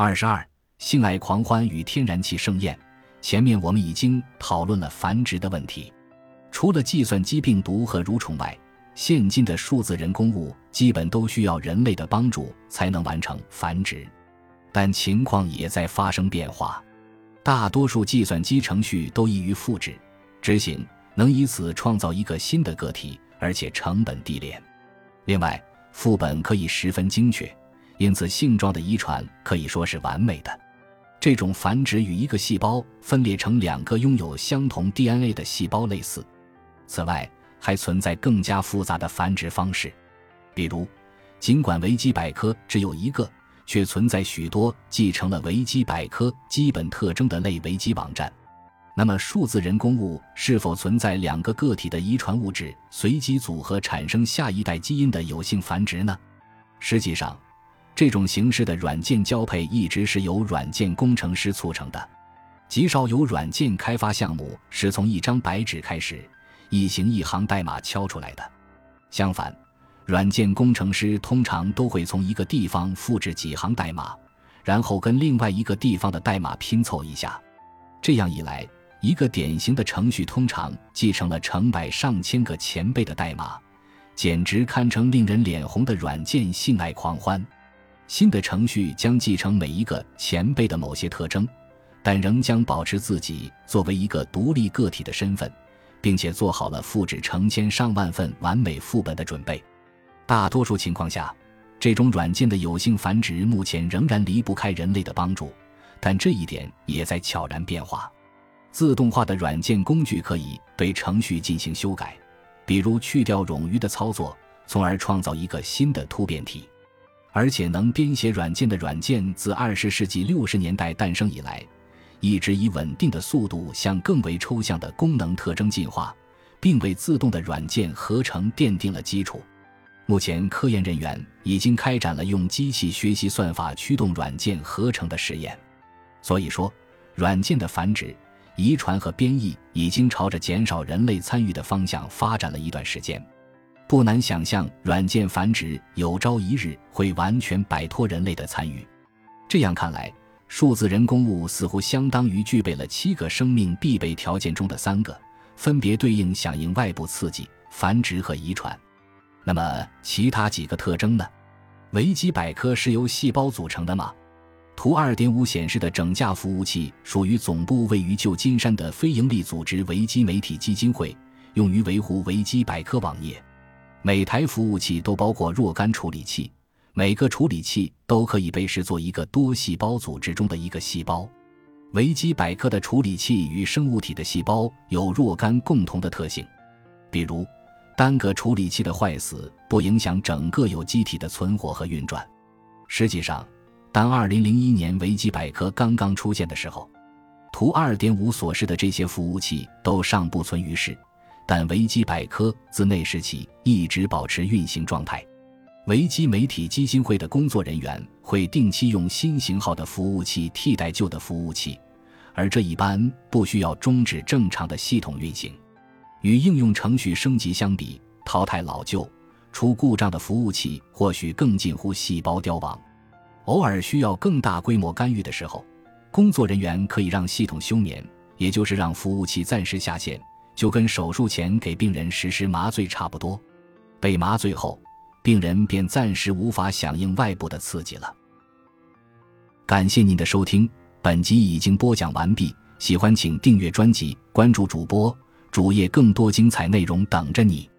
二十二，性爱狂欢与天然气盛宴。前面我们已经讨论了繁殖的问题。除了计算机病毒和蠕虫外，现今的数字人工物基本都需要人类的帮助才能完成繁殖。但情况也在发生变化，大多数计算机程序都易于复制、执行，能以此创造一个新的个体，而且成本低廉。另外，副本可以十分精确，因此性状的遗传可以说是完美的。这种繁殖与一个细胞分裂成两个拥有相同 DNA 的细胞类似。此外，还存在更加复杂的繁殖方式，比如，尽管维基百科只有一个。却存在许多继承了维基百科基本特征的类维基网站。那么，数字人工物是否存在两个个体的遗传物质随机组合产生下一代基因的有性繁殖呢？实际上，这种形式的软件交配一直是由软件工程师促成的。极少有软件开发项目是从一张白纸开始，一行一行代码敲出来的。相反。软件工程师通常都会从一个地方复制几行代码，然后跟另外一个地方的代码拼凑一下。这样一来，一个典型的程序通常继承了成百上千个前辈的代码，简直堪称令人脸红的软件性爱狂欢。新的程序将继承每一个前辈的某些特征，但仍将保持自己作为一个独立个体的身份，并且做好了复制成千上万份完美副本的准备。大多数情况下，这种软件的有性繁殖目前仍然离不开人类的帮助，但这一点也在悄然变化。自动化的软件工具可以对程序进行修改，比如去掉冗余的操作，从而创造一个新的突变体。而且，能编写软件的软件自二十世纪六十年代诞生以来，一直以稳定的速度向更为抽象的功能特征进化，并为自动的软件合成奠定了基础。目前，科研人员已经开展了用机器学习算法驱动软件合成的实验。所以说，软件的繁殖、遗传和编译已经朝着减少人类参与的方向发展了一段时间。不难想象，软件繁殖有朝一日会完全摆脱人类的参与。这样看来，数字人工物似乎相当于具备了七个生命必备条件中的三个，分别对应响应外部刺激、繁殖和遗传。那么其他几个特征呢？维基百科是由细胞组成的吗？图二点五显示的整架服务器属于总部位于旧金山的非营利组织维基媒体基金会，用于维护维基百科网页。每台服务器都包括若干处理器，每个处理器都可以被视作一个多细胞组织中的一个细胞。维基百科的处理器与生物体的细胞有若干共同的特性，比如。单个处理器的坏死不影响整个有机体的存活和运转。实际上，当2001年维基百科刚刚出现的时候，图2.5所示的这些服务器都尚不存于世。但维基百科自那时起一直保持运行状态。维基媒体基金会的工作人员会定期用新型号的服务器替代旧的服务器，而这一般不需要终止正常的系统运行。与应用程序升级相比，淘汰老旧、出故障的服务器或许更近乎细胞凋亡。偶尔需要更大规模干预的时候，工作人员可以让系统休眠，也就是让服务器暂时下线，就跟手术前给病人实施麻醉差不多。被麻醉后，病人便暂时无法响应外部的刺激了。感谢您的收听，本集已经播讲完毕。喜欢请订阅专辑，关注主播。主页更多精彩内容等着你。